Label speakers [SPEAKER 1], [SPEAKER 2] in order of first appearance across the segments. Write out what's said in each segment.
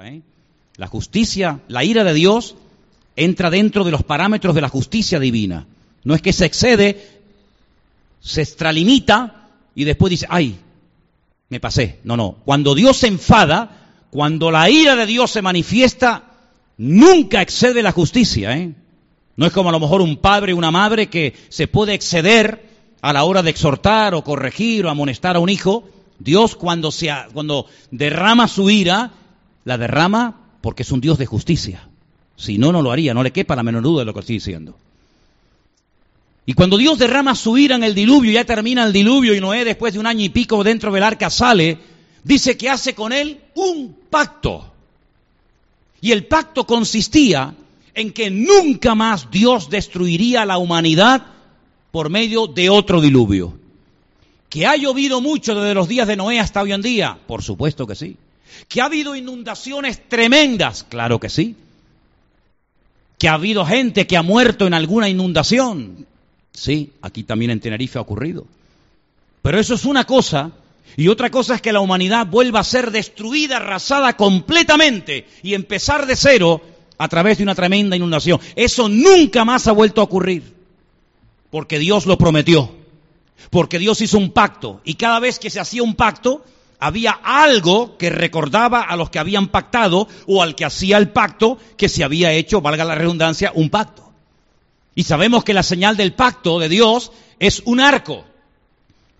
[SPEAKER 1] ¿eh? La justicia, la ira de Dios entra dentro de los parámetros de la justicia divina. No es que se excede, se extralimita y después dice, ay, me pasé. No, no. Cuando Dios se enfada, cuando la ira de Dios se manifiesta, nunca excede la justicia. ¿eh? No es como a lo mejor un padre o una madre que se puede exceder a la hora de exhortar o corregir o amonestar a un hijo. Dios cuando, se, cuando derrama su ira, la derrama porque es un Dios de justicia. Si no, no lo haría, no le quepa la menor duda de lo que estoy diciendo. Y cuando Dios derrama su ira en el diluvio, ya termina el diluvio y Noé después de un año y pico dentro del arca sale, dice que hace con él un pacto. Y el pacto consistía en que nunca más Dios destruiría a la humanidad por medio de otro diluvio. ¿Que ha llovido mucho desde los días de Noé hasta hoy en día? Por supuesto que sí. ¿Que ha habido inundaciones tremendas? Claro que sí. ¿Que ha habido gente que ha muerto en alguna inundación? Sí, aquí también en Tenerife ha ocurrido. Pero eso es una cosa, y otra cosa es que la humanidad vuelva a ser destruida, arrasada completamente y empezar de cero a través de una tremenda inundación. Eso nunca más ha vuelto a ocurrir, porque Dios lo prometió, porque Dios hizo un pacto, y cada vez que se hacía un pacto, había algo que recordaba a los que habían pactado o al que hacía el pacto que se había hecho, valga la redundancia, un pacto. Y sabemos que la señal del pacto de Dios es un arco,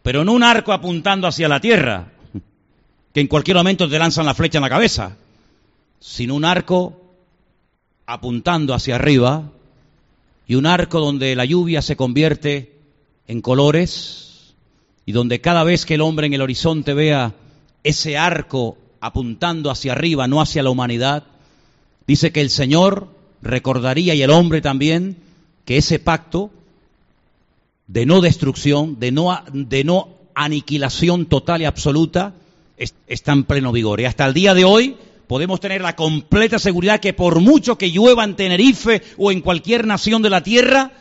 [SPEAKER 1] pero no un arco apuntando hacia la tierra, que en cualquier momento te lanzan la flecha en la cabeza, sino un arco apuntando hacia arriba y un arco donde la lluvia se convierte en colores y donde cada vez que el hombre en el horizonte vea ese arco apuntando hacia arriba, no hacia la humanidad, dice que el Señor recordaría y el hombre también que ese pacto de no destrucción, de no, de no aniquilación total y absoluta, está en pleno vigor. Y hasta el día de hoy podemos tener la completa seguridad que por mucho que llueva en Tenerife o en cualquier nación de la tierra,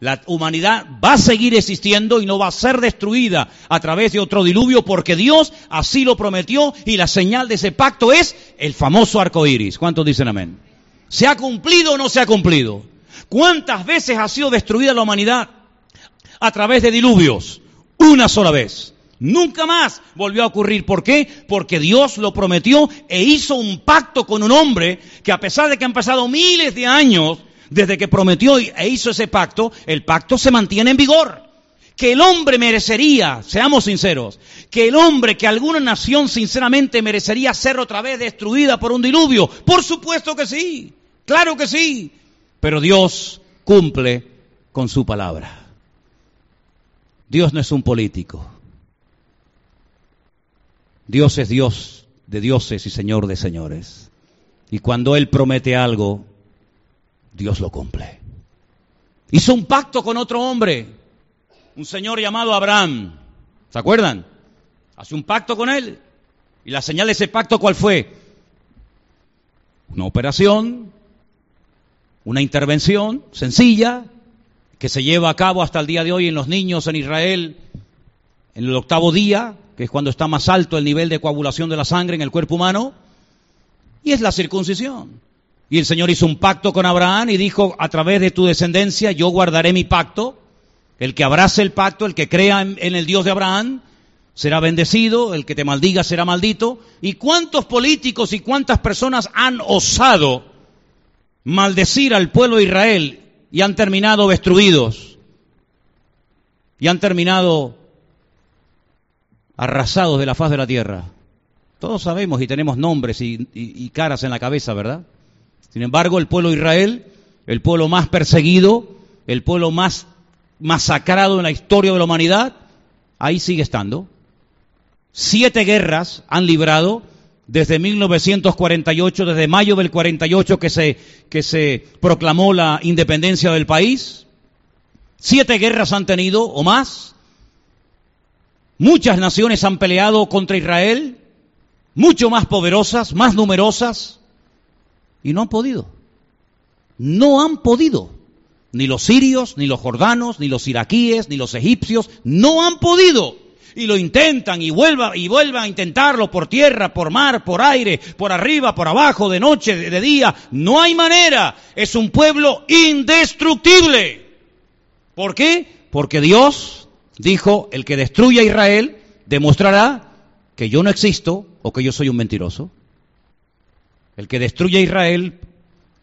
[SPEAKER 1] la humanidad va a seguir existiendo y no va a ser destruida a través de otro diluvio porque Dios así lo prometió y la señal de ese pacto es el famoso arco iris. ¿Cuántos dicen amén? ¿Se ha cumplido o no se ha cumplido? ¿Cuántas veces ha sido destruida la humanidad a través de diluvios? Una sola vez. Nunca más volvió a ocurrir. ¿Por qué? Porque Dios lo prometió e hizo un pacto con un hombre que a pesar de que han pasado miles de años desde que prometió e hizo ese pacto, el pacto se mantiene en vigor. Que el hombre merecería, seamos sinceros, que el hombre, que alguna nación sinceramente merecería ser otra vez destruida por un diluvio. Por supuesto que sí, claro que sí. Pero Dios cumple con su palabra. Dios no es un político. Dios es Dios de dioses y Señor de señores. Y cuando Él promete algo, Dios lo cumple. Hizo un pacto con otro hombre, un señor llamado Abraham. ¿Se acuerdan? Hace un pacto con él. ¿Y la señal de ese pacto cuál fue? Una operación una intervención sencilla que se lleva a cabo hasta el día de hoy en los niños en Israel en el octavo día, que es cuando está más alto el nivel de coagulación de la sangre en el cuerpo humano, y es la circuncisión. Y el Señor hizo un pacto con Abraham y dijo, a través de tu descendencia yo guardaré mi pacto. El que abrace el pacto, el que crea en, el Dios de Abraham, será bendecido, el que te maldiga será maldito. ¿Y cuántos políticos y cuántas personas han osado maldecir al pueblo de Israel y han terminado destruidos y han terminado arrasados de la faz de la tierra. Todos sabemos y tenemos nombres y, caras en la cabeza, ¿verdad? Sin embargo, el pueblo de Israel, el pueblo más perseguido, el pueblo más masacrado en la historia de la humanidad, ahí sigue estando. Siete guerras han librado desde 1948, desde mayo del 48 que se, que se proclamó la independencia del país. Siete guerras han tenido o más. Muchas naciones han peleado contra Israel, mucho más poderosas, más numerosas, y no han podido. No han podido. Ni los sirios, ni los jordanos, ni los iraquíes, ni los egipcios, no han podido. y lo intentan y vuelvan y vuelvan a intentarlo por tierra, por mar, por aire, por arriba, por abajo, de noche, de, día. No hay manera. Es un pueblo indestructible. ¿Por qué? Porque Dios dijo, el que destruya a Israel demostrará que yo no existo o que yo soy un mentiroso. El que destruya a Israel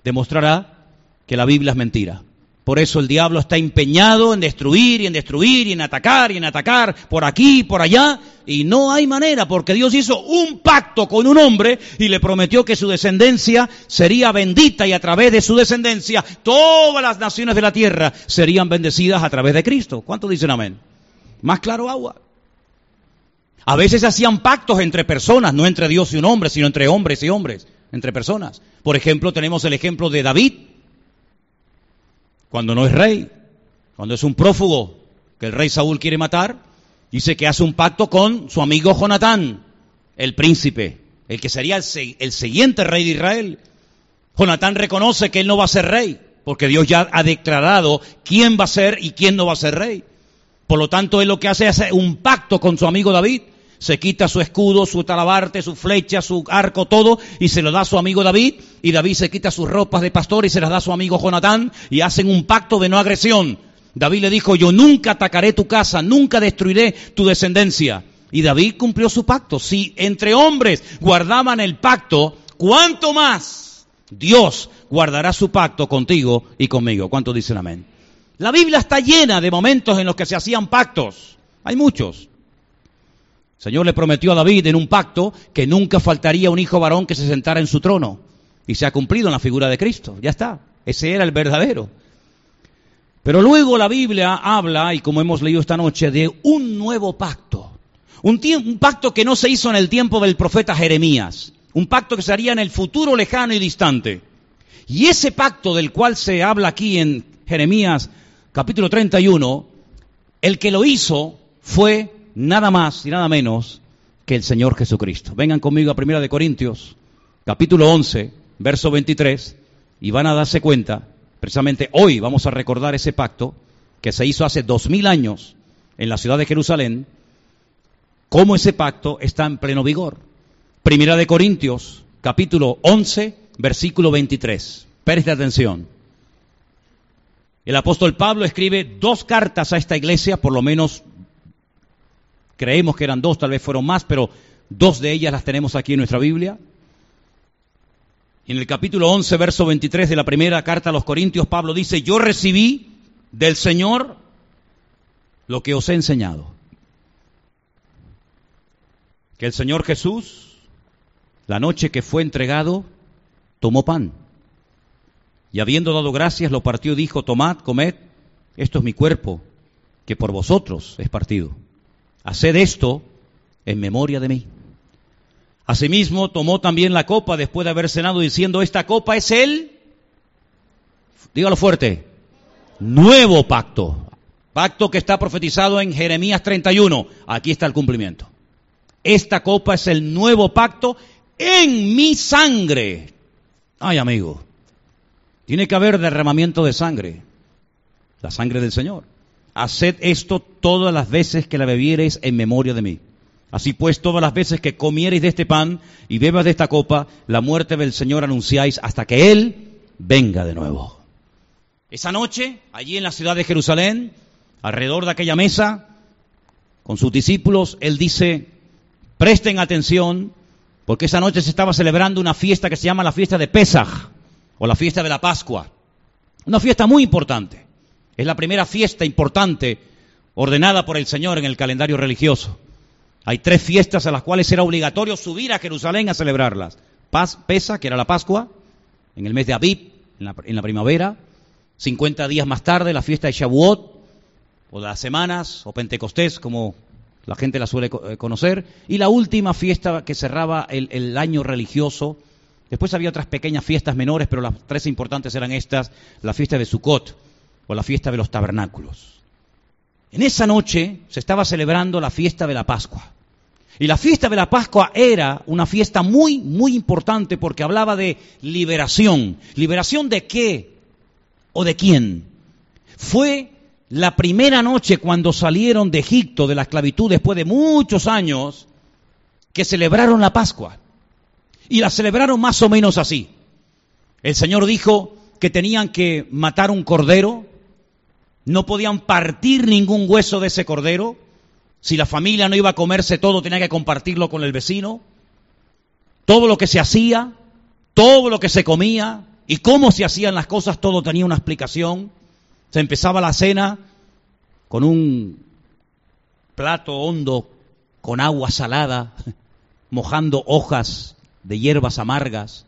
[SPEAKER 1] demostrará que la Biblia es mentira. Por eso el diablo está empeñado en destruir y en destruir y en atacar y en atacar por aquí y por allá. Y no hay manera, porque Dios hizo un pacto con un hombre y le prometió que su descendencia sería bendita y a través de su descendencia todas las naciones de la tierra serían bendecidas a través de Cristo. ¿Cuántos dicen amén? Más claro agua. A veces hacían pactos entre personas, no entre Dios y un hombre, sino entre hombres y hombres, entre personas. Por ejemplo, tenemos el ejemplo de David cuando no es rey, cuando es un prófugo que el rey Saúl quiere matar, dice que hace un pacto con su amigo Jonatán, el príncipe, el que sería el, siguiente rey de Israel. Jonatán reconoce que él no va a ser rey, porque Dios ya ha declarado quién va a ser y quién no va a ser rey. Por lo tanto, él lo que hace es un pacto con su amigo David se quita su escudo, su talabarte, su flecha, su arco, todo, y se lo da a su amigo David, y David se quita sus ropas de pastor y se las da a su amigo Jonatán, y hacen un pacto de no agresión. David le dijo, yo nunca atacaré tu casa, nunca destruiré tu descendencia. Y David cumplió su pacto. Si entre hombres guardaban el pacto, ¿cuánto más Dios guardará su pacto contigo y conmigo? ¿Cuánto dicen amén? La Biblia está llena de momentos en los que se hacían pactos. Hay muchos. El Señor le prometió a David en un pacto que nunca faltaría un hijo varón que se sentara en su trono. Y se ha cumplido en la figura de Cristo. Ya está. Ese era el verdadero. Pero luego la Biblia habla, y como hemos leído esta noche, de un nuevo pacto. Un, un, pacto que no se hizo en el tiempo del profeta Jeremías. Un pacto que se haría en el futuro lejano y distante. Y ese pacto del cual se habla aquí en Jeremías capítulo 31, el que lo hizo fue nada más y nada menos que el Señor Jesucristo. Vengan conmigo a Primera de Corintios, capítulo 11, verso 23, y van a darse cuenta, precisamente hoy vamos a recordar ese pacto que se hizo hace dos mil años en la ciudad de Jerusalén, cómo ese pacto está en pleno vigor. Primera de Corintios, capítulo 11, versículo 23. Preste atención. El apóstol Pablo escribe dos cartas a esta iglesia, por lo menos Creemos que eran dos, tal vez fueron más, pero dos de ellas las tenemos aquí en nuestra Biblia. En el capítulo 11, verso 23 de la primera carta a los Corintios, Pablo dice, yo recibí del Señor lo que os he enseñado. Que el Señor Jesús, la noche que fue entregado, tomó pan. Y habiendo dado gracias, lo partió y dijo, tomad, comed, esto es mi cuerpo, que por vosotros es partido. Haced esto en memoria de mí. Asimismo, tomó también la copa después de haber cenado diciendo, esta copa es el, dígalo fuerte, nuevo pacto. Pacto que está profetizado en Jeremías 31. Aquí está el cumplimiento. Esta copa es el nuevo pacto en mi sangre. Ay, amigo, tiene que haber derramamiento de sangre. La sangre del Señor. Haced esto todas las veces que la bebiereis en memoria de mí. Así pues, todas las veces que comiereis de este pan y bebas de esta copa, la muerte del Señor anunciáis hasta que Él venga de nuevo. Esa noche, allí en la ciudad de Jerusalén, alrededor de aquella mesa, con sus discípulos, Él dice, presten atención, porque esa noche se estaba celebrando una fiesta que se llama la fiesta de Pesaj, o la fiesta de la Pascua. Una fiesta muy importante. Es la primera fiesta importante ordenada por el Señor en el calendario religioso. Hay tres fiestas a las cuales era obligatorio subir a Jerusalén a celebrarlas. Paz, Pesa, que era la Pascua, en el mes de Abib, en la, primavera. 50 días más tarde, la fiesta de Shavuot, o las semanas, o Pentecostés, como la gente la suele eh, conocer. Y la última fiesta que cerraba el, el año religioso. Después había otras pequeñas fiestas menores, pero las tres importantes eran estas, la fiesta de Sukkot, o la fiesta de los tabernáculos. En esa noche se estaba celebrando la fiesta de la Pascua. Y la fiesta de la Pascua era una fiesta muy, muy importante porque hablaba de liberación. ¿Liberación de qué? ¿O de quién? Fue la primera noche cuando salieron de Egipto, de la esclavitud, después de muchos años, que celebraron la Pascua. Y la celebraron más o menos así. El Señor dijo que tenían que matar un cordero, no podían partir ningún hueso de ese cordero, si la familia no iba a comerse todo, tenía que compartirlo con el vecino. Todo lo que se hacía, todo lo que se comía y cómo se hacían las cosas, todo tenía una explicación. Se empezaba la cena con un plato hondo con agua salada, mojando hojas de hierbas amargas,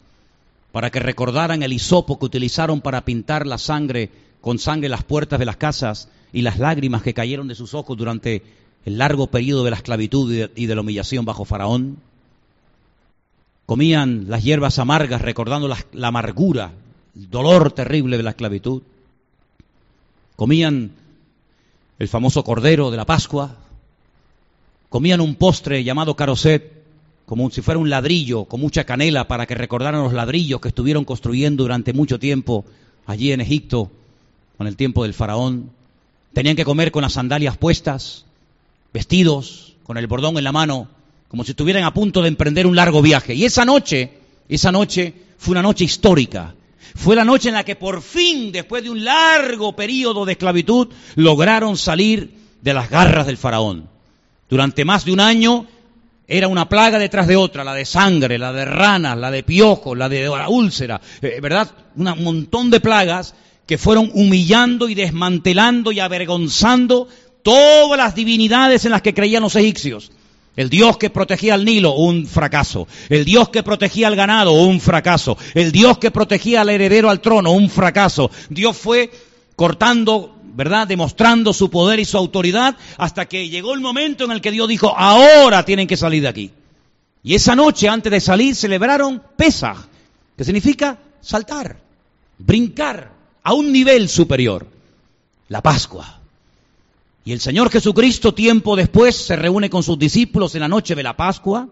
[SPEAKER 1] para que recordaran el hisopo que utilizaron para pintar la sangre con sangre las puertas de las casas y las lágrimas que cayeron de sus ojos durante el largo periodo de la esclavitud y de la humillación bajo Faraón. Comían las hierbas amargas recordando la, la amargura, el dolor terrible de la esclavitud. Comían el famoso cordero de la Pascua. Comían un postre llamado caroset, como si fuera un ladrillo con mucha canela para que recordaran los ladrillos que estuvieron construyendo durante mucho tiempo allí en Egipto, con el tiempo del faraón. Tenían que comer con las sandalias puestas, vestidos, con el bordón en la mano, como si estuvieran a punto de emprender un largo viaje. Y esa noche, esa noche fue una noche histórica. Fue la noche en la que por fin, después de un largo periodo de esclavitud, lograron salir de las garras del faraón. Durante más de un año era una plaga detrás de otra, la de sangre, la de ranas, la de piojos, la de la úlcera, eh, ¿verdad? Un montón de plagas que fueron humillando y desmantelando y avergonzando todas las divinidades en las que creían los egipcios. El Dios que protegía al Nilo, un fracaso. El Dios que protegía al ganado, un fracaso. El Dios que protegía al heredero al trono, un fracaso. Dios fue cortando, ¿verdad? Demostrando su poder y su autoridad hasta que llegó el momento en el que Dios dijo, ahora tienen que salir de aquí. Y esa noche, antes de salir, celebraron Pesaj, que significa saltar, brincar a un nivel superior. La Pascua. Y el Señor Jesucristo tiempo después se reúne con sus discípulos en la noche de la Pascua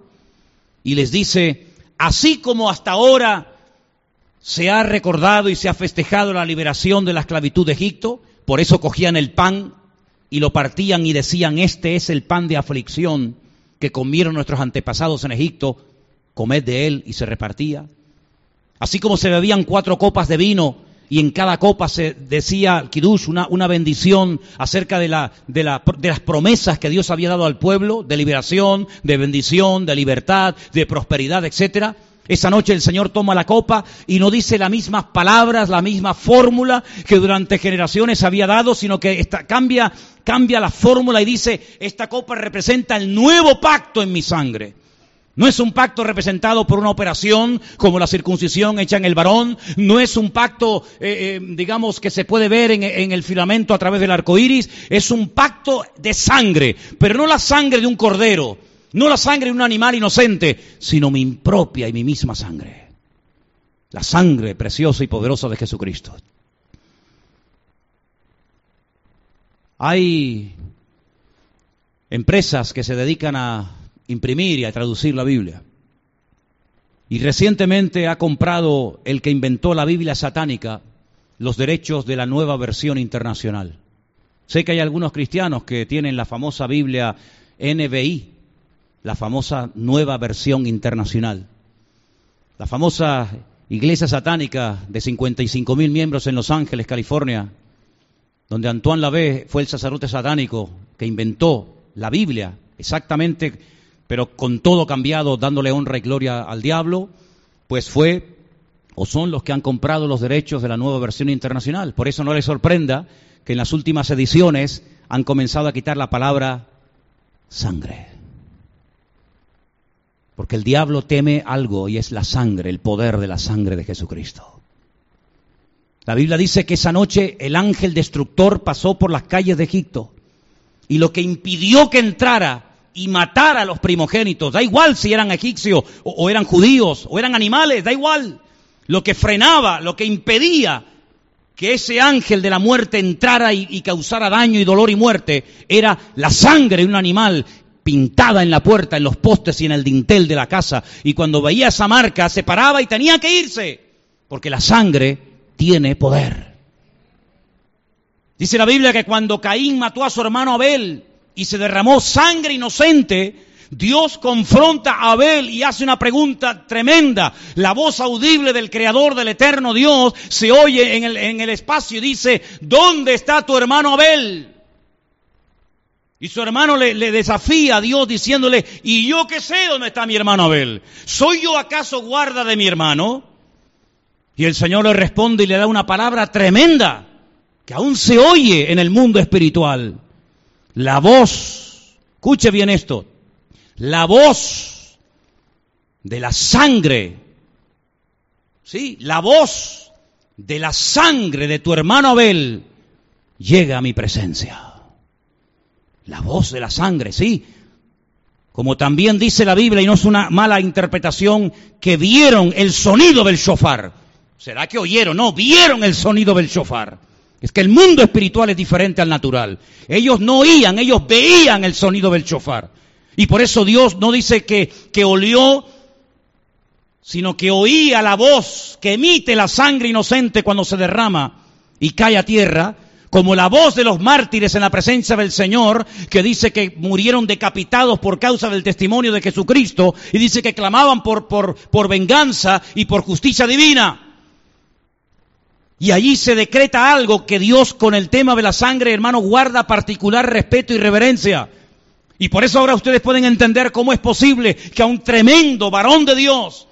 [SPEAKER 1] y les dice, así como hasta ahora se ha recordado y se ha festejado la liberación de la esclavitud de Egipto, por eso cogían el pan y lo partían y decían, este es el pan de aflicción que comieron nuestros antepasados en Egipto, comed de él y se repartía. Así como se bebían cuatro copas de vino y en cada copa se decía Kiddush, una, una bendición acerca de, la, de, la, de las promesas que Dios había dado al pueblo, de liberación, de bendición, de libertad, de prosperidad, etcétera. Esa noche el Señor toma la copa y no dice las mismas palabras, la misma fórmula que durante generaciones había dado, sino que esta, cambia, cambia la fórmula y dice, esta copa representa el nuevo pacto en mi sangre. No es un pacto representado por una operación como la circuncisión hecha en el varón. No es un pacto, eh, eh, digamos, que se puede ver en, en, el filamento a través del arco iris. Es un pacto de sangre, pero no la sangre de un cordero, no la sangre de un animal inocente, sino mi propia y mi misma sangre. La sangre preciosa y poderosa de Jesucristo. Hay empresas que se dedican a imprimir y a traducir la Biblia. Y recientemente ha comprado el que inventó la Biblia satánica los derechos de la nueva versión internacional. Sé que hay algunos cristianos que tienen la famosa Biblia NBI, la famosa nueva versión internacional. La famosa iglesia satánica de 55 mil miembros en Los Ángeles, California, donde Antoine Lavey fue el sacerdote satánico que inventó la Biblia exactamente pero con todo cambiado, dándole honra y gloria al diablo, pues fue o son los que han comprado los derechos de la nueva versión internacional. Por eso no les sorprenda que en las últimas ediciones han comenzado a quitar la palabra sangre. Porque el diablo teme algo y es la sangre, el poder de la sangre de Jesucristo. La Biblia dice que esa noche el ángel destructor pasó por las calles de Egipto y lo que impidió que entrara y matar a los primogénitos. Da igual si eran egipcios o, eran judíos o eran animales, da igual. Lo que frenaba, lo que impedía que ese ángel de la muerte entrara y, y, causara daño y dolor y muerte era la sangre de un animal pintada en la puerta, en los postes y en el dintel de la casa. Y cuando veía esa marca se paraba y tenía que irse, porque la sangre tiene poder. Dice la Biblia que cuando Caín mató a su hermano Abel y se derramó sangre inocente, Dios confronta a Abel y hace una pregunta tremenda. La voz audible del Creador del Eterno Dios se oye en el, espacio y dice, ¿dónde está tu hermano Abel? Y su hermano le, le, desafía a Dios diciéndole, ¿y yo qué sé dónde está mi hermano Abel? ¿Soy yo acaso guarda de mi hermano? Y el Señor le responde y le da una palabra tremenda que aún se oye en el mundo espiritual. La voz, escuche bien esto, la voz de la sangre, ¿sí? La voz de la sangre de tu hermano Abel llega a mi presencia. La voz de la sangre, sí. Como también dice la Biblia, y no es una mala interpretación, que vieron el sonido del shofar. ¿Será que oyeron? No, vieron el sonido del shofar. Es que el mundo espiritual es diferente al natural. Ellos no oían, ellos veían el sonido del shofar. Y por eso Dios no dice que, que olió, sino que oía la voz que emite la sangre inocente cuando se derrama y cae a tierra, como la voz de los mártires en la presencia del Señor, que dice que murieron decapitados por causa del testimonio de Jesucristo, y dice que clamaban por, por, por venganza y por justicia divina. Y allí se decreta algo que Dios con el tema de la sangre, hermano, guarda particular respeto y reverencia. Y por eso ahora ustedes pueden entender cómo es posible que a un tremendo varón de Dios,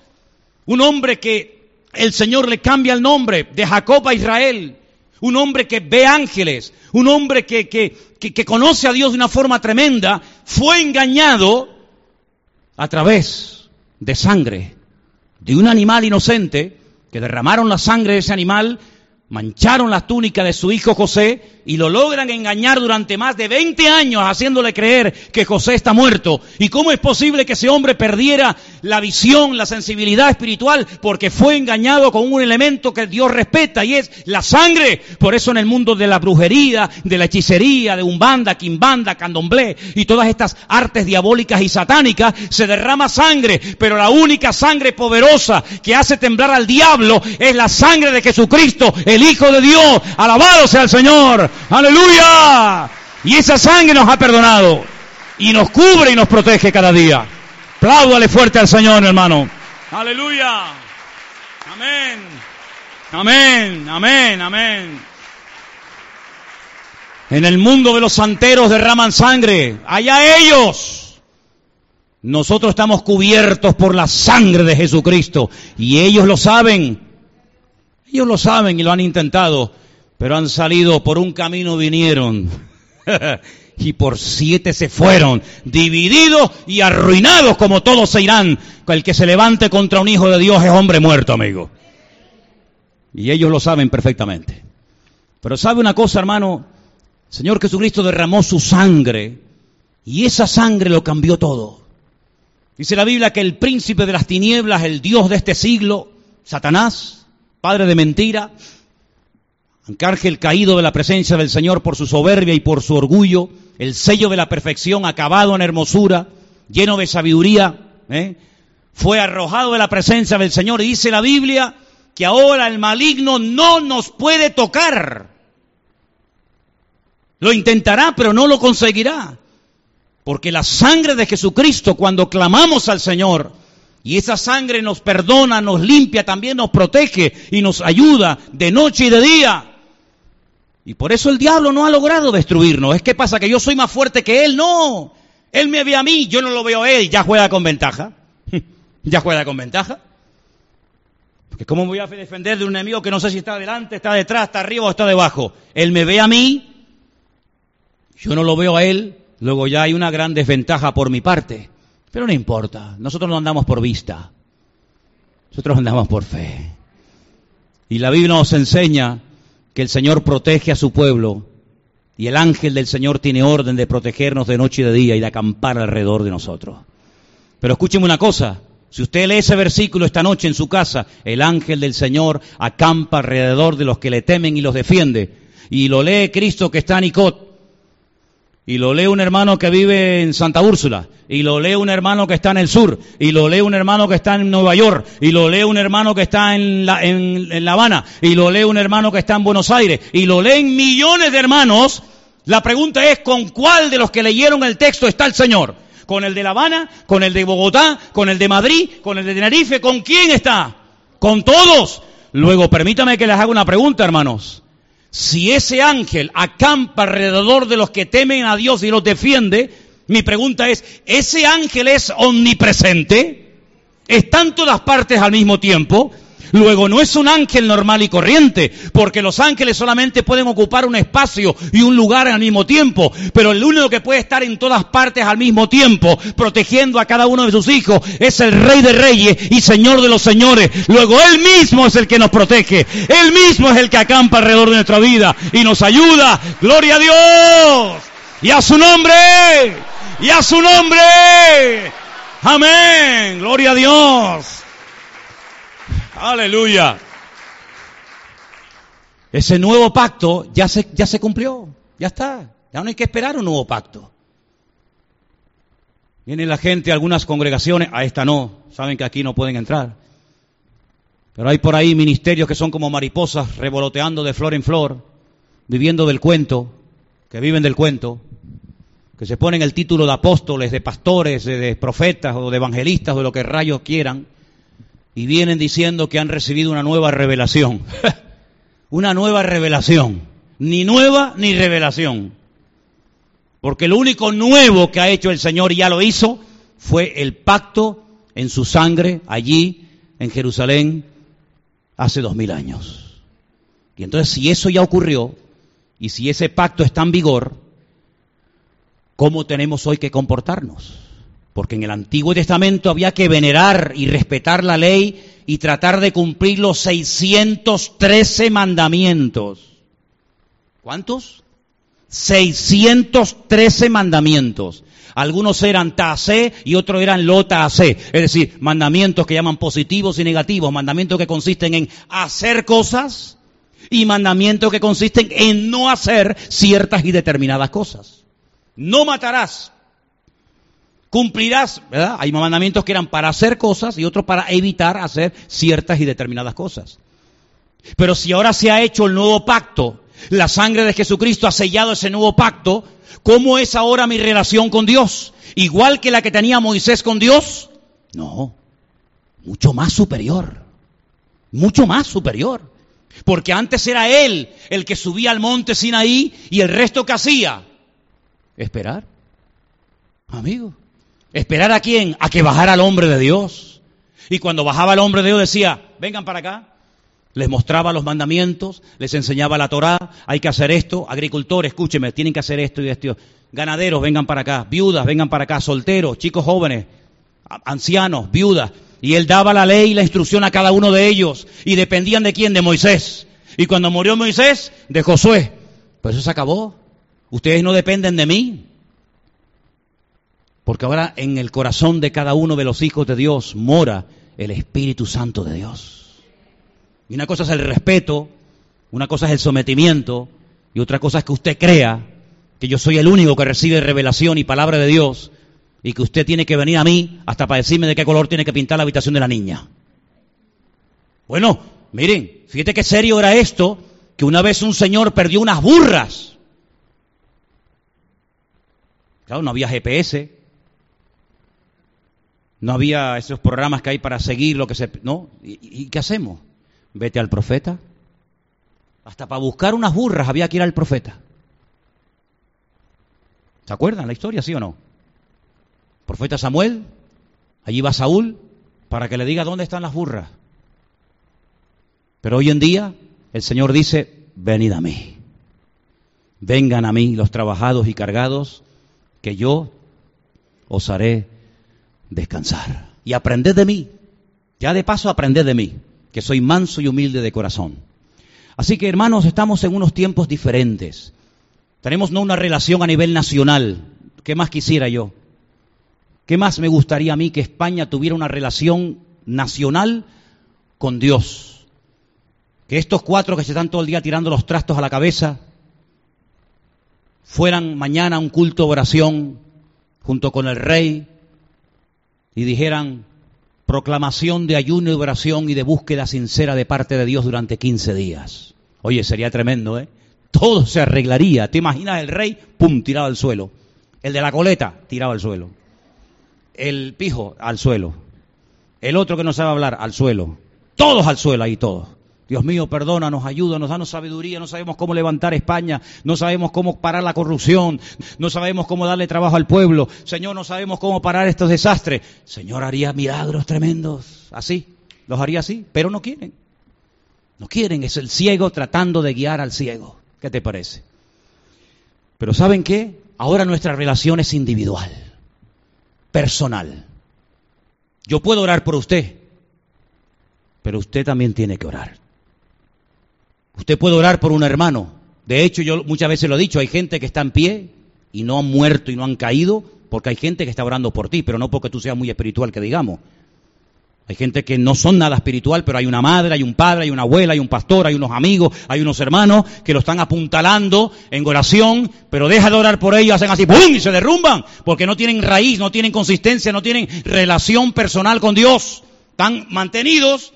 [SPEAKER 1] un hombre que el Señor le cambia el nombre de Jacob a Israel, un hombre que ve ángeles, un hombre que, que, que, que conoce a Dios de una forma tremenda, fue engañado a través de sangre de un animal inocente, que derramaron la sangre de ese animal mancharon las túnicas de su hijo José y lo logran engañar durante más de 20 años haciéndole creer que José está muerto. ¿Y cómo es posible que ese hombre perdiera la visión, la sensibilidad espiritual? Porque fue engañado con un elemento que Dios respeta y es la sangre. Por eso en el mundo de la brujería, de la hechicería, de umbanda, quimbanda, candomblé y todas estas artes diabólicas y satánicas se derrama sangre. Pero la única sangre poderosa que hace temblar al diablo es la sangre de Jesucristo, el Hijo de Dios. Alabado sea el Señor. Aleluya. Y esa sangre nos ha perdonado. Y nos cubre y nos protege cada día. Apláudale fuerte al Señor, hermano. Aleluya. Amén. Amén, amén, amén. En el mundo de los santeros derraman sangre. Allá ellos. Nosotros estamos cubiertos por la sangre de Jesucristo. Y ellos lo saben. Ellos lo saben y lo han intentado pero han salido por un camino vinieron y por siete se fueron, divididos y arruinados como todos se irán. El que se levante contra un hijo de Dios es hombre muerto, amigo. Y ellos lo saben perfectamente. Pero sabe una cosa, hermano, Señor Jesucristo derramó su sangre y esa sangre lo cambió todo. Dice la Biblia que el príncipe de las tinieblas, el Dios de este siglo, Satanás, padre de mentira, Arcángel caído de la presencia del Señor por su soberbia y por su orgullo, el sello de la perfección acabado en hermosura, lleno de sabiduría, ¿eh? fue arrojado de la presencia del Señor. Y dice la Biblia que ahora el maligno no nos puede tocar. Lo intentará, pero no lo conseguirá. Porque la sangre de Jesucristo, cuando clamamos al Señor, y esa sangre nos perdona, nos limpia, también nos protege y nos ayuda de noche y de día. Y por eso el diablo no ha logrado destruirnos. Es que pasa que yo soy más fuerte que él. No. Él me ve a mí, yo no lo veo a él. Ya juega con ventaja. ya juega con ventaja. Porque ¿cómo voy a defender de un enemigo que no sé si está adelante, está detrás, está arriba o está debajo? Él me ve a mí, yo no lo veo a él, luego ya hay una gran desventaja por mi parte. Pero no importa, nosotros no andamos por vista, nosotros andamos por fe. Y la Biblia nos enseña que el Señor protege a su pueblo y el ángel del Señor tiene orden de protegernos de noche y de día y de acampar alrededor de nosotros. Pero escúcheme una cosa, si usted lee ese versículo esta noche en su casa, el ángel del Señor acampa alrededor de los que le temen y los defiende. Y lo lee Cristo que está en Icot. Y lo lee un hermano que vive en Santa Úrsula, y lo lee un hermano que está en el sur, y lo lee un hermano que está en Nueva York, y lo lee un hermano que está en La, Habana, y lo lee un hermano que está en Buenos Aires, y lo leen millones de hermanos, la pregunta es, ¿con cuál de los que leyeron el texto está el Señor? ¿Con el de La Habana? ¿Con el de Bogotá? ¿Con el de Madrid? ¿Con el de Tenerife? ¿Con quién está? Con todos. Luego, permítame que les haga una pregunta, hermanos. Si ese ángel acampa alrededor de los que temen a Dios y los defiende, mi pregunta es, ¿ese ángel es omnipresente? ¿Está en todas partes al mismo tiempo? Luego, no es un ángel normal y corriente, porque los ángeles solamente pueden ocupar un espacio y un lugar al mismo tiempo, pero el único que puede estar en todas partes al mismo tiempo, protegiendo a cada uno de sus hijos, es el Rey de Reyes y Señor de los Señores. Luego, Él mismo es el que nos protege, Él mismo es el que acampa alrededor de nuestra vida y nos ayuda. Gloria a Dios. Y a su nombre. Y a su nombre. Amén. Gloria a Dios. Aleluya. Ese nuevo pacto ya se, ya se cumplió, ya está. Ya no hay que esperar un nuevo pacto. Viene la gente algunas congregaciones, a esta no, saben que aquí no pueden entrar. Pero hay por ahí ministerios que son como mariposas revoloteando de flor en flor, viviendo del cuento, que viven del cuento, que se ponen el título de apóstoles, de pastores, de, de profetas o de evangelistas o de lo que rayos quieran y vienen diciendo que han recibido una nueva revelación. una nueva revelación. Ni nueva ni revelación. Porque lo único nuevo que ha hecho el Señor y ya lo hizo fue el pacto en su sangre allí en Jerusalén hace dos mil años. Y entonces si eso ya ocurrió y si ese pacto está en vigor, ¿cómo tenemos hoy que comportarnos? Porque en el Antiguo Testamento había que venerar y respetar la ley y tratar de cumplir los 613 mandamientos. ¿Cuántos? 613 mandamientos. Algunos eran ta'ase y otros eran lo ta'ase. Es decir, mandamientos que llaman positivos y negativos. Mandamientos que consisten en hacer cosas y mandamientos que consisten en no hacer ciertas y determinadas cosas. No matarás cumplirás, ¿verdad? Hay mandamientos que eran para hacer cosas y otros para evitar hacer ciertas y determinadas cosas. Pero si ahora se ha hecho el nuevo pacto, la sangre de Jesucristo ha sellado ese nuevo pacto, ¿cómo es ahora mi relación con Dios? ¿Igual que la que tenía Moisés con Dios? No, mucho más superior, mucho más superior. Porque antes era Él el que subía al monte Sinaí y el resto que hacía, esperar. Amigo, ¿Esperar a quién? A que bajara el hombre de Dios. Y cuando bajaba el hombre de Dios decía, vengan para acá. Les mostraba los mandamientos, les enseñaba la Torá, hay que hacer esto, agricultores, escúcheme, tienen que hacer esto y esto. Ganaderos, vengan para acá, viudas, vengan para acá, solteros, chicos jóvenes, ancianos, viudas. Y él daba la ley y la instrucción a cada uno de ellos. Y dependían de quién, de Moisés. Y cuando murió Moisés, de Josué. Pues eso se acabó. Ustedes no dependen de mí. Porque ahora en el corazón de cada uno de los hijos de Dios mora el Espíritu Santo de Dios. Y una cosa es el respeto, una cosa es el sometimiento, y otra cosa es que usted crea que yo soy el único que recibe revelación y palabra de Dios, y que usted tiene que venir a mí hasta para decirme de qué color tiene que pintar la habitación de la niña. Bueno, miren, fíjate qué serio era esto, que una vez un señor perdió unas burras. Claro, no había GPS, no había esos programas que hay para seguir lo que se... ¿No? ¿Y, qué hacemos? Vete al profeta. Hasta para buscar unas burras había que ir al profeta. ¿Se acuerdan la historia, sí o no? Profeta Samuel, allí va Saúl para que le diga dónde están las burras. Pero hoy en día el Señor dice, venid a mí. Vengan a mí los trabajados y cargados, que yo os haré descansar. Y aprended de mí. Ya de paso aprended de mí, que soy manso y humilde de corazón. Así que hermanos, estamos en unos tiempos diferentes. Tenemos no una relación a nivel nacional. ¿Qué más quisiera yo? ¿Qué más me gustaría a mí que España tuviera una relación nacional con Dios? Que estos cuatro que se están todo el día tirando los trastos a la cabeza, fueran mañana un culto de oración junto con el rey y dijeran proclamación de ayuno y oración y de búsqueda sincera de parte de Dios durante 15 días. Oye, sería tremendo, ¿eh? Todo se arreglaría. ¿Te imaginas el rey? ¡Pum! tirado al suelo. El de la coleta, tirado al suelo. El pijo, al suelo. El otro que no sabe hablar, al suelo. Todos al suelo ahí, todos. Dios mío, perdónanos, ayúdanos, danos sabiduría, no sabemos cómo levantar España, no sabemos cómo parar la corrupción, no sabemos cómo darle trabajo al pueblo, Señor, no sabemos cómo parar estos desastres. Señor haría milagros tremendos, así, los haría así, pero no quieren. No quieren, es el ciego tratando de guiar al ciego. ¿Qué te parece? Pero ¿saben qué? Ahora nuestra relación es individual, personal. Yo puedo orar por usted, pero usted también tiene que orar. Usted puede orar por un hermano. De hecho, yo muchas veces lo he dicho, hay gente que está en pie y no han muerto y no han caído porque hay gente que está orando por ti, pero no porque tú seas muy espiritual, que digamos. Hay gente que no son nada espiritual, pero hay una madre, hay un padre, hay una abuela, hay un pastor, hay unos amigos, hay unos hermanos que lo están apuntalando en oración, pero deja de orar por ellos, hacen así, ¡pum! y se derrumban, porque no tienen raíz, no tienen consistencia, no tienen relación personal con Dios. Están mantenidos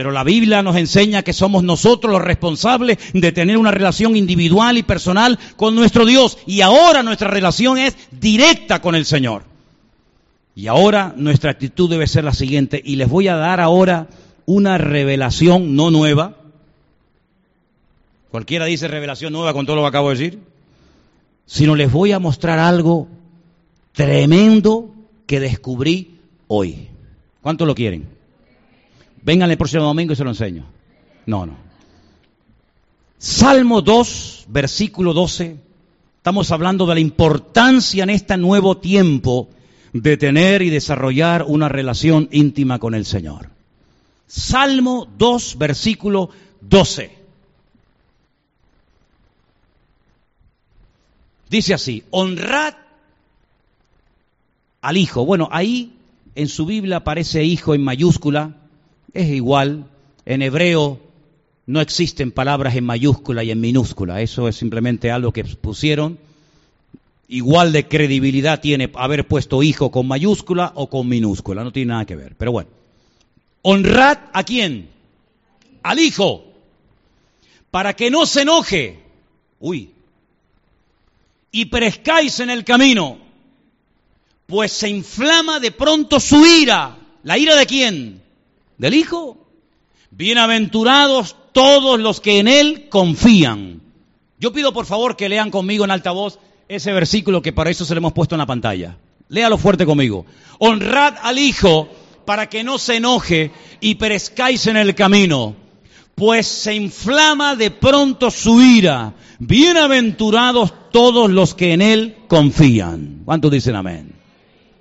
[SPEAKER 1] pero la Biblia nos enseña que somos nosotros los responsables de tener una relación individual y personal con nuestro Dios. Y ahora nuestra relación es directa con el Señor. Y ahora nuestra actitud debe ser la siguiente. Y les voy a dar ahora una revelación no nueva. Cualquiera dice revelación nueva con todo lo que acabo de decir. Sino les voy a mostrar algo tremendo que descubrí hoy. ¿Cuánto lo quieren? Vengan el próximo domingo y se lo enseño. No, no. Salmo 2, versículo 12. Estamos hablando de la importancia en este nuevo tiempo de tener y desarrollar una relación íntima con el Señor. Salmo 2, versículo 12. Dice así, honrad al Hijo. Bueno, ahí en su Biblia aparece Hijo en mayúscula, es igual. En hebreo no existen palabras en mayúscula y en minúscula. Eso es simplemente algo que pusieron. Igual de credibilidad tiene haber puesto hijo con mayúscula o con minúscula. No tiene nada que ver. Pero bueno. Honrad a quién? Al hijo. Para que no se enoje. Uy. Y perezcáis en el camino. Pues se inflama de pronto su ira. ¿La ira de quién? Del Hijo. Bienaventurados todos los que en Él confían. Yo pido por favor que lean conmigo en alta voz ese versículo que para eso se le hemos puesto en la pantalla. Léalo fuerte conmigo. Honrad al Hijo para que no se enoje y perezcáis en el camino, pues se inflama de pronto su ira. Bienaventurados todos los que en Él confían. ¿Cuántos dicen amén?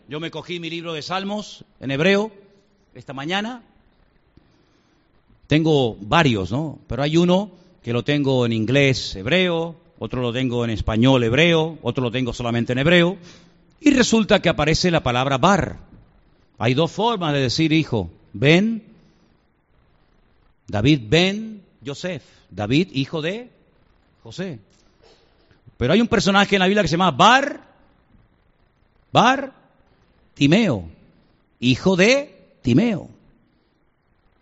[SPEAKER 1] Yo me cogí mi libro de Salmos en hebreo esta mañana tengo varios, ¿no? Pero hay uno que lo tengo en inglés hebreo, otro lo tengo en español hebreo, otro lo tengo solamente en hebreo, y resulta que aparece la palabra bar. Hay dos formas de decir hijo. Ben, David Ben Joseph, David hijo de José. Pero hay un personaje en la Biblia que se llama Bar, Bar Timeo, hijo de Timeo.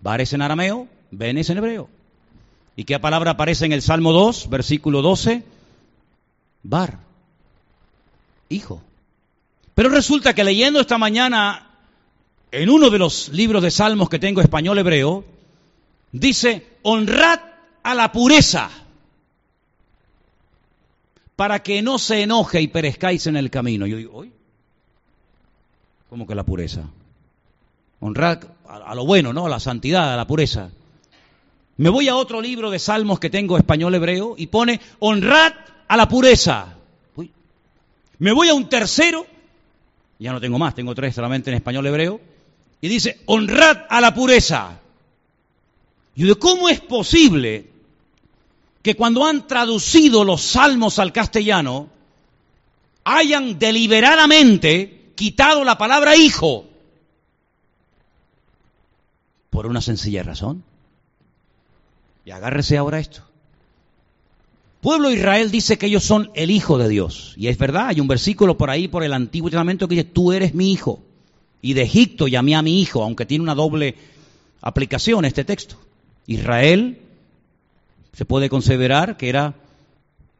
[SPEAKER 1] Bar es en arameo, Ben es en hebreo. ¿Y qué palabra aparece en el Salmo 2, versículo 12? Bar, hijo. Pero resulta que leyendo esta mañana en uno de los libros de Salmos que tengo español hebreo, dice, honrad a la pureza para que no se enoje y perezcáis en el camino. Yo digo, ¿hoy? ¿Cómo que la pureza? Honrad a, lo bueno, ¿no? A la santidad, a la pureza. Me voy a otro libro de Salmos que tengo español hebreo y pone honrad a la pureza. Me voy a un tercero, ya no tengo más, tengo tres solamente en español hebreo, y dice honrad a la pureza. Y de cómo es posible que cuando han traducido los salmos al castellano hayan deliberadamente quitado la palabra hijo por una sencilla razón. Y agárrese ahora esto. pueblo Israel dice que ellos son el hijo de Dios. Y es verdad, hay un versículo por ahí, por el Antiguo Testamento, que dice, tú eres mi hijo. Y de Egipto llamé a mi hijo, aunque tiene una doble aplicación este texto. Israel se puede considerar que era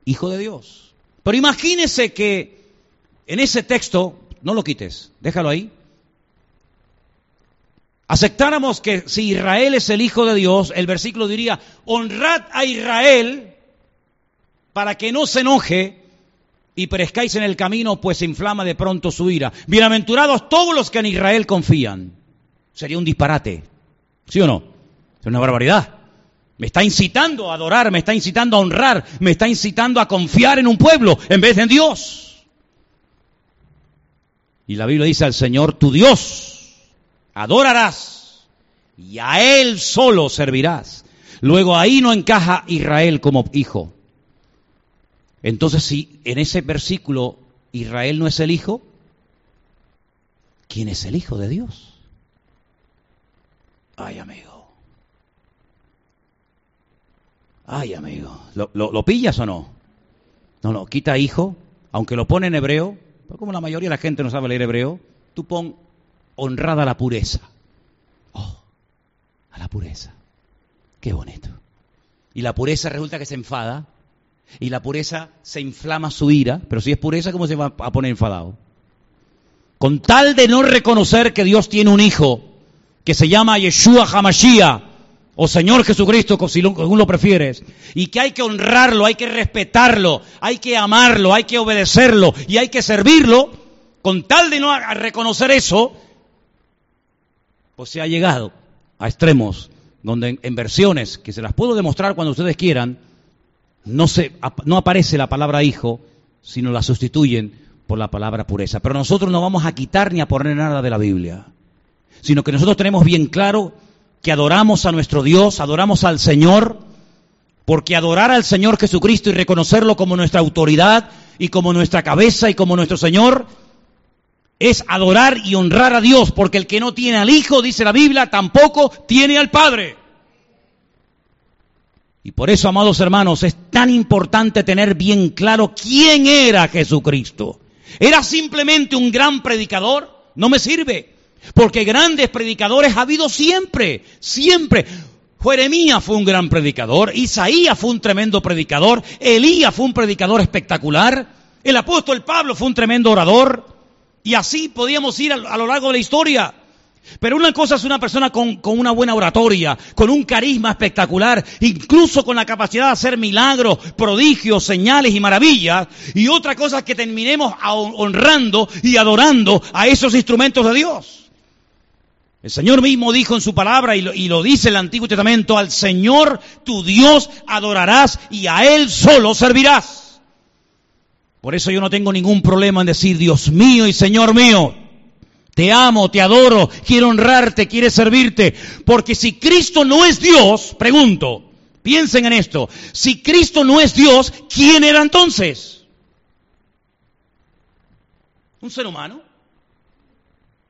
[SPEAKER 1] hijo de Dios. Pero imagínese que en ese texto, no lo quites, déjalo ahí, aceptáramos que si Israel es el hijo de Dios, el versículo diría, honrad a Israel para que no se enoje y perezcáis en el camino, pues inflama de pronto su ira. Bienaventurados todos los que en Israel confían. Sería un disparate, ¿sí o no? Es una barbaridad. Me está incitando a adorar, me está incitando a honrar, me está incitando a confiar en un pueblo en vez de en Dios. Y la Biblia dice al Señor, tu Dios, adorarás y a Él solo servirás. Luego ahí no encaja Israel como hijo. Entonces si en ese versículo Israel no es el hijo, ¿quién es el hijo de Dios? Ay, amigo. Ay, amigo, ¿lo, pillas o no? No, no, quita hijo, aunque lo pone en hebreo, pero como la mayoría de la gente no sabe leer hebreo, tú pon honrada la pureza. Oh, a la pureza. Qué bonito. Y la pureza resulta que se enfada, y la pureza se inflama su ira, pero si es pureza, ¿cómo se va a poner enfadado? Con tal de no reconocer que Dios tiene un hijo, que se llama Yeshua Hamashiach, o Señor Jesucristo, según lo prefieres, y que hay que honrarlo, hay que respetarlo, hay que amarlo, hay que obedecerlo y hay que servirlo, con tal de no reconocer eso, pues se ha llegado a extremos donde en, versiones, que se las puedo demostrar cuando ustedes quieran, no, se, no aparece la palabra hijo, sino la sustituyen por la palabra pureza. Pero nosotros no vamos a quitar ni a poner nada de la Biblia, sino que nosotros tenemos bien claro que adoramos a nuestro Dios, adoramos al Señor, porque adorar al Señor Jesucristo y reconocerlo como nuestra autoridad y como nuestra cabeza y como nuestro Señor, es adorar y honrar a Dios, porque el que no tiene al Hijo, dice la Biblia, tampoco tiene al Padre. Y por eso, amados hermanos, es tan importante tener bien claro quién era Jesucristo. ¿Era simplemente un gran predicador? No me sirve. Porque grandes predicadores ha habido siempre, siempre. Jeremías fue un gran predicador, Isaías fue un tremendo predicador, Elías fue un predicador espectacular, el apóstol Pablo fue un tremendo orador, y así podíamos ir a, lo largo de la historia. Pero una cosa es una persona con, una buena oratoria, con un carisma espectacular, incluso con la capacidad de hacer milagros, prodigios, señales y maravillas. Y otra cosa es que terminemos honrando y adorando a esos instrumentos de Dios. El Señor mismo dijo en su palabra y lo, dice el Antiguo Testamento, al Señor tu Dios adorarás y a Él solo servirás. Por eso yo no tengo ningún problema en decir, Dios mío y Señor mío, te amo, te adoro, quiero honrarte, quiero servirte. Porque si Cristo no es Dios, pregunto, piensen en esto, si Cristo no es Dios, ¿quién era entonces? ¿Un ser humano?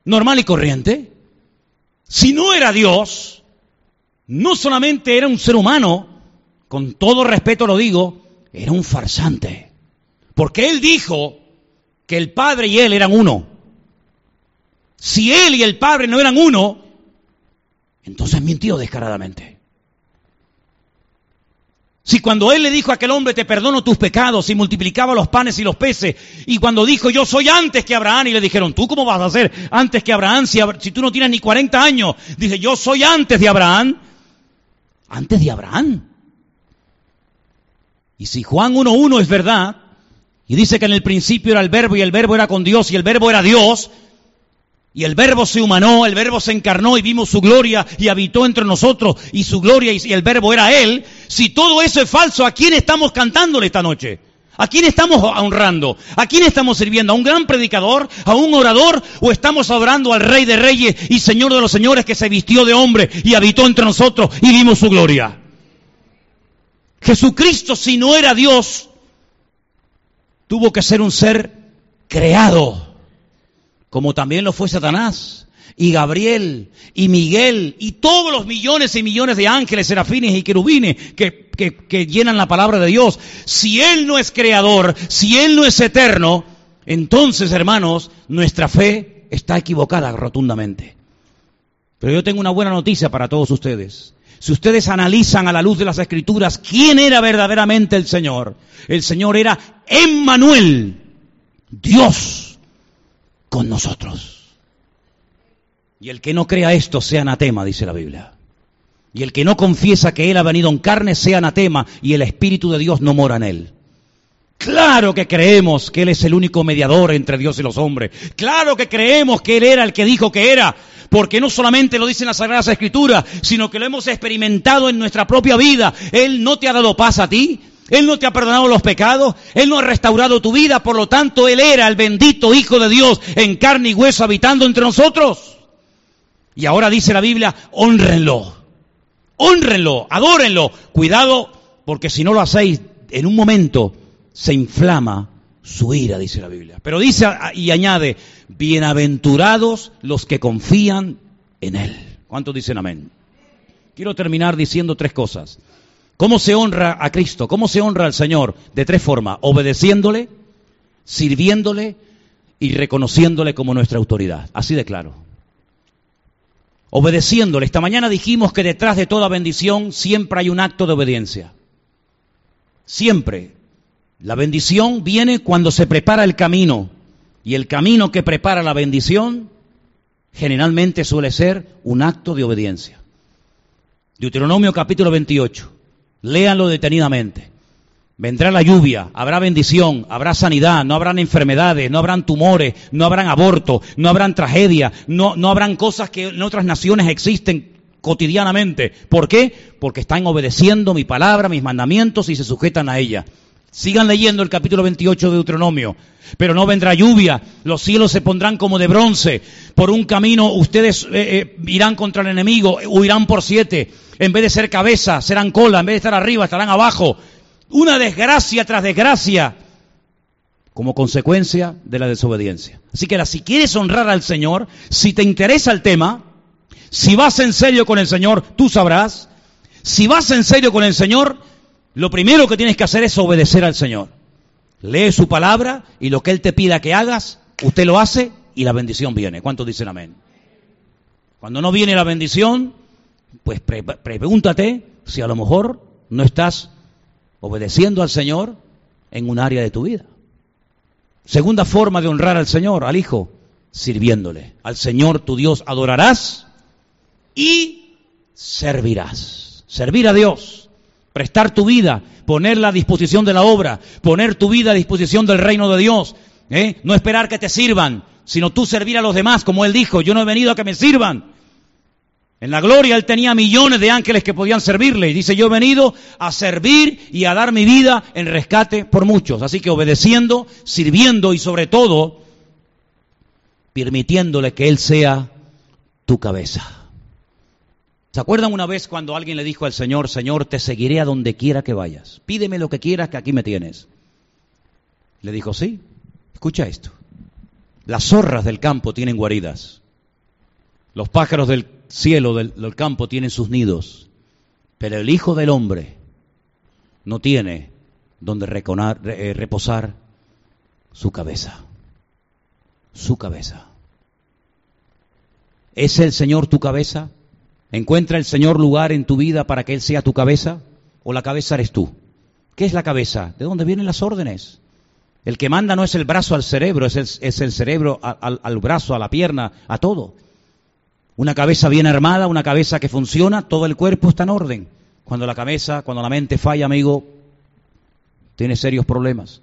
[SPEAKER 1] ¿Normal y corriente? Si no era Dios, no solamente era un ser humano, con todo respeto lo digo, era un farsante. Porque él dijo que el Padre y él eran uno. Si él y el Padre no eran uno, entonces mintió descaradamente. Si cuando él le dijo a aquel hombre, te perdono tus pecados, y multiplicaba los panes y los peces, y cuando dijo, yo soy antes que Abraham, y le dijeron, ¿tú cómo vas a ser antes que Abraham si, si tú no tienes ni 40 años? Dice, yo soy antes de Abraham. Antes de Abraham. Y si Juan 1.1 es verdad, y dice que en el principio era el verbo, y el verbo era con Dios, y el verbo era Dios, y el verbo se humanó, el verbo se encarnó y vimos su gloria y habitó entre nosotros y su gloria y el verbo era Él. Si todo eso es falso, ¿a quién estamos cantándole esta noche? ¿A quién estamos honrando? ¿A quién estamos sirviendo? ¿A un gran predicador? ¿A un orador? ¿O estamos adorando al Rey de Reyes y Señor de los Señores que se vistió de hombre y habitó entre nosotros y vimos su gloria? Jesucristo, si no era Dios, tuvo que ser un ser creado como también lo fue Satanás. y Gabriel y Miguel y todos los millones y millones de ángeles, serafines y querubines que, que, que, llenan la palabra de Dios, si Él no es creador, si Él no es eterno, entonces, hermanos, nuestra fe está equivocada rotundamente. Pero yo tengo una buena noticia para todos ustedes. Si ustedes analizan a la luz de las escrituras quién era verdaderamente el Señor, el Señor era Emmanuel, Dios con nosotros. Y el que no crea esto sea anatema, dice la Biblia. Y el que no confiesa que Él ha venido en carne sea anatema y el Espíritu de Dios no mora en Él. Claro que creemos que Él es el único mediador entre Dios y los hombres. Claro que creemos que Él era el que dijo que era. Porque no solamente lo dicen las Sagradas Escrituras, sino que lo hemos experimentado en nuestra propia vida. Él no te ha dado paz a ti. Él no te ha perdonado los pecados, Él no ha restaurado tu vida, por lo tanto Él era el bendito Hijo de Dios en carne y hueso habitando entre nosotros. Y ahora dice la Biblia, honrenlo, honrenlo, adórenlo. Cuidado, porque si no lo hacéis en un momento, se inflama su ira, dice la Biblia. Pero dice y añade, bienaventurados los que confían en Él. ¿Cuántos dicen amén? Quiero terminar diciendo tres cosas. ¿Cómo se honra a Cristo? ¿Cómo se honra al Señor? De tres formas. Obedeciéndole, sirviéndole y reconociéndole como nuestra autoridad. Así de claro. Obedeciéndole. Esta mañana dijimos que detrás de toda bendición siempre hay un acto de obediencia. Siempre. La bendición viene cuando se prepara el camino. Y el camino que prepara la bendición generalmente suele ser un acto de obediencia. Deuteronomio capítulo 28. Léanlo detenidamente. Vendrá la lluvia, habrá bendición, habrá sanidad, no habrán enfermedades, no habrán tumores, no habrán abortos, no habrán tragedias, no, no habrán cosas que en otras naciones existen cotidianamente. ¿Por qué? Porque están obedeciendo mi palabra, mis mandamientos y se sujetan a ella. Sigan leyendo el capítulo 28 de Deuteronomio. Pero no vendrá lluvia, los cielos se pondrán como de bronce. Por un camino ustedes eh, eh, irán contra el enemigo, huirán por siete. En vez de ser cabeza, serán cola. En vez de estar arriba, estarán abajo. Una desgracia tras desgracia como consecuencia de la desobediencia. Así que si quieres honrar al Señor, si te interesa el tema, si vas en serio con el Señor, tú sabrás. Si vas en serio con el Señor, lo primero que tienes que hacer es obedecer al Señor. Lee su palabra y lo que Él te pida que hagas, usted lo hace y la bendición viene. ¿Cuántos dicen amén? Cuando no viene la bendición, pues pregúntate si a lo mejor no estás obedeciendo al Señor en un área de tu vida. Segunda forma de honrar al Señor, al Hijo, sirviéndole. Al Señor tu Dios adorarás y servirás. Servir a Dios prestar tu vida, ponerla a disposición de la obra, poner tu vida a disposición del reino de Dios, ¿eh? no esperar que te sirvan, sino tú servir a los demás, como él dijo, yo no he venido a que me sirvan. En la gloria él tenía millones de ángeles que podían servirle y dice, yo he venido a servir y a dar mi vida en rescate por muchos. Así que obedeciendo, sirviendo y sobre todo permitiéndole que él sea tu cabeza. ¿Se acuerdan una vez cuando alguien le dijo al Señor, Señor, te seguiré a donde quiera que vayas? Pídeme lo que quieras, que aquí me tienes. Le dijo, sí, escucha esto. Las zorras del campo tienen guaridas. Los pájaros del cielo, del, campo, tienen sus nidos. Pero el Hijo del Hombre no tiene donde reconar, eh, reposar su cabeza. Su cabeza. ¿Es el Señor tu cabeza? ¿Encuentra el Señor lugar en tu vida para que Él sea tu cabeza? ¿O la cabeza eres tú? ¿Qué es la cabeza? ¿De dónde vienen las órdenes? El que manda no es el brazo al cerebro, es el, cerebro al, al brazo, a la pierna, a todo. Una cabeza bien armada, una cabeza que funciona, todo el cuerpo está en orden. Cuando la cabeza, cuando la mente falla, amigo, tiene serios problemas.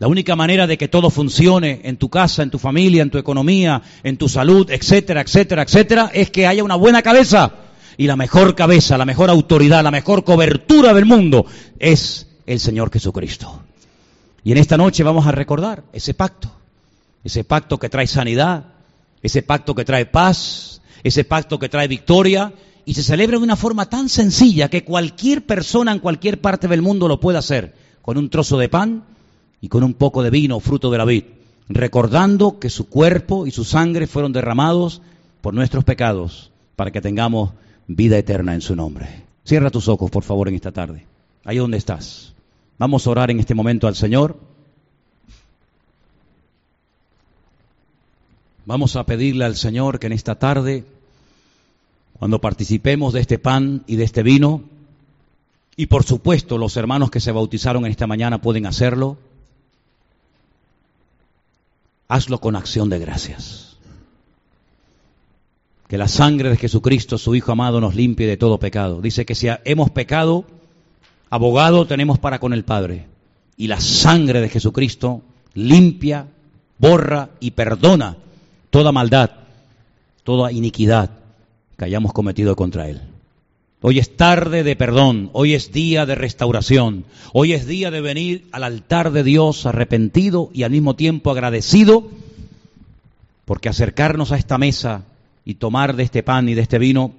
[SPEAKER 1] La única manera de que todo funcione en tu casa, en tu familia, en tu economía, en tu salud, etcétera, etcétera, etcétera, es que haya una buena cabeza. Y la mejor cabeza, la mejor autoridad, la mejor cobertura del mundo es el Señor Jesucristo. Y en esta noche vamos a recordar ese pacto, ese pacto que trae sanidad, ese pacto que trae paz, ese pacto que trae victoria, y se celebra de una forma tan sencilla que cualquier persona en cualquier parte del mundo lo puede hacer, con un trozo de pan, y con un poco de vino, fruto de la vid. recordando que su cuerpo y su sangre fueron derramados por nuestros pecados, para que tengamos vida eterna en su nombre. Cierra tus ojos, por favor, en esta tarde. Ahí donde estás. Vamos a orar en este momento al Señor. Vamos a pedirle al Señor que en esta tarde, cuando participemos de este pan y de este vino, y por supuesto los hermanos que se bautizaron en esta mañana pueden hacerlo, hazlo con acción de gracias. Que la sangre de Jesucristo, su Hijo amado, nos limpie de todo pecado. Dice que si hemos pecado, abogado tenemos para con el Padre. Y la sangre de Jesucristo limpia, borra y perdona toda maldad, toda iniquidad que hayamos cometido contra Él. Hoy es tarde de perdón, hoy es día de restauración, hoy es día de venir al altar de Dios arrepentido y al mismo tiempo agradecido, porque acercarnos a esta mesa y tomar de este pan y de este vino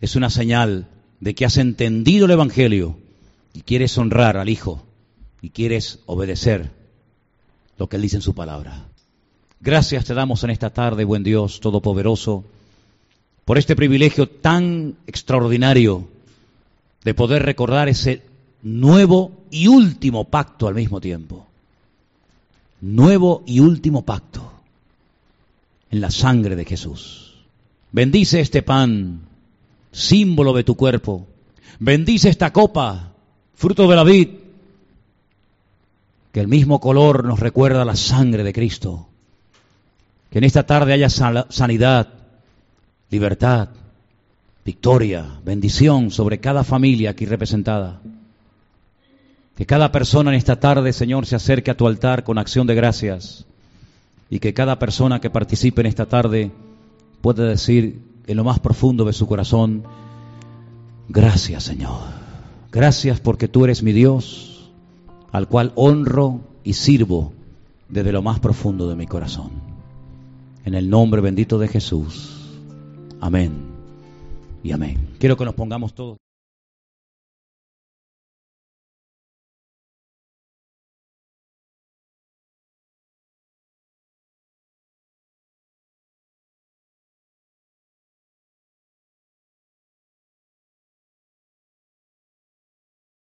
[SPEAKER 1] es una señal de que has entendido el Evangelio y quieres honrar al Hijo y quieres obedecer lo que Él dice en su palabra. Gracias te damos en esta tarde, buen Dios Todopoderoso por este privilegio tan extraordinario de poder recordar ese nuevo y último pacto al mismo tiempo. Nuevo y último pacto en la sangre de Jesús. Bendice este pan, símbolo de tu cuerpo. Bendice esta copa, fruto de la vid, que el mismo color nos recuerda la sangre de Cristo. Que en esta tarde haya sanidad, libertad, victoria, bendición sobre cada familia aquí representada. Que cada persona en esta tarde, Señor, se acerque a tu altar con acción de gracias y que cada persona que participe en esta tarde pueda decir en lo más profundo de su corazón, gracias Señor, gracias porque tú eres mi Dios, al cual honro y sirvo desde lo más profundo de mi corazón. En el nombre bendito de Jesús. Amén y amén. Quiero que nos pongamos todos.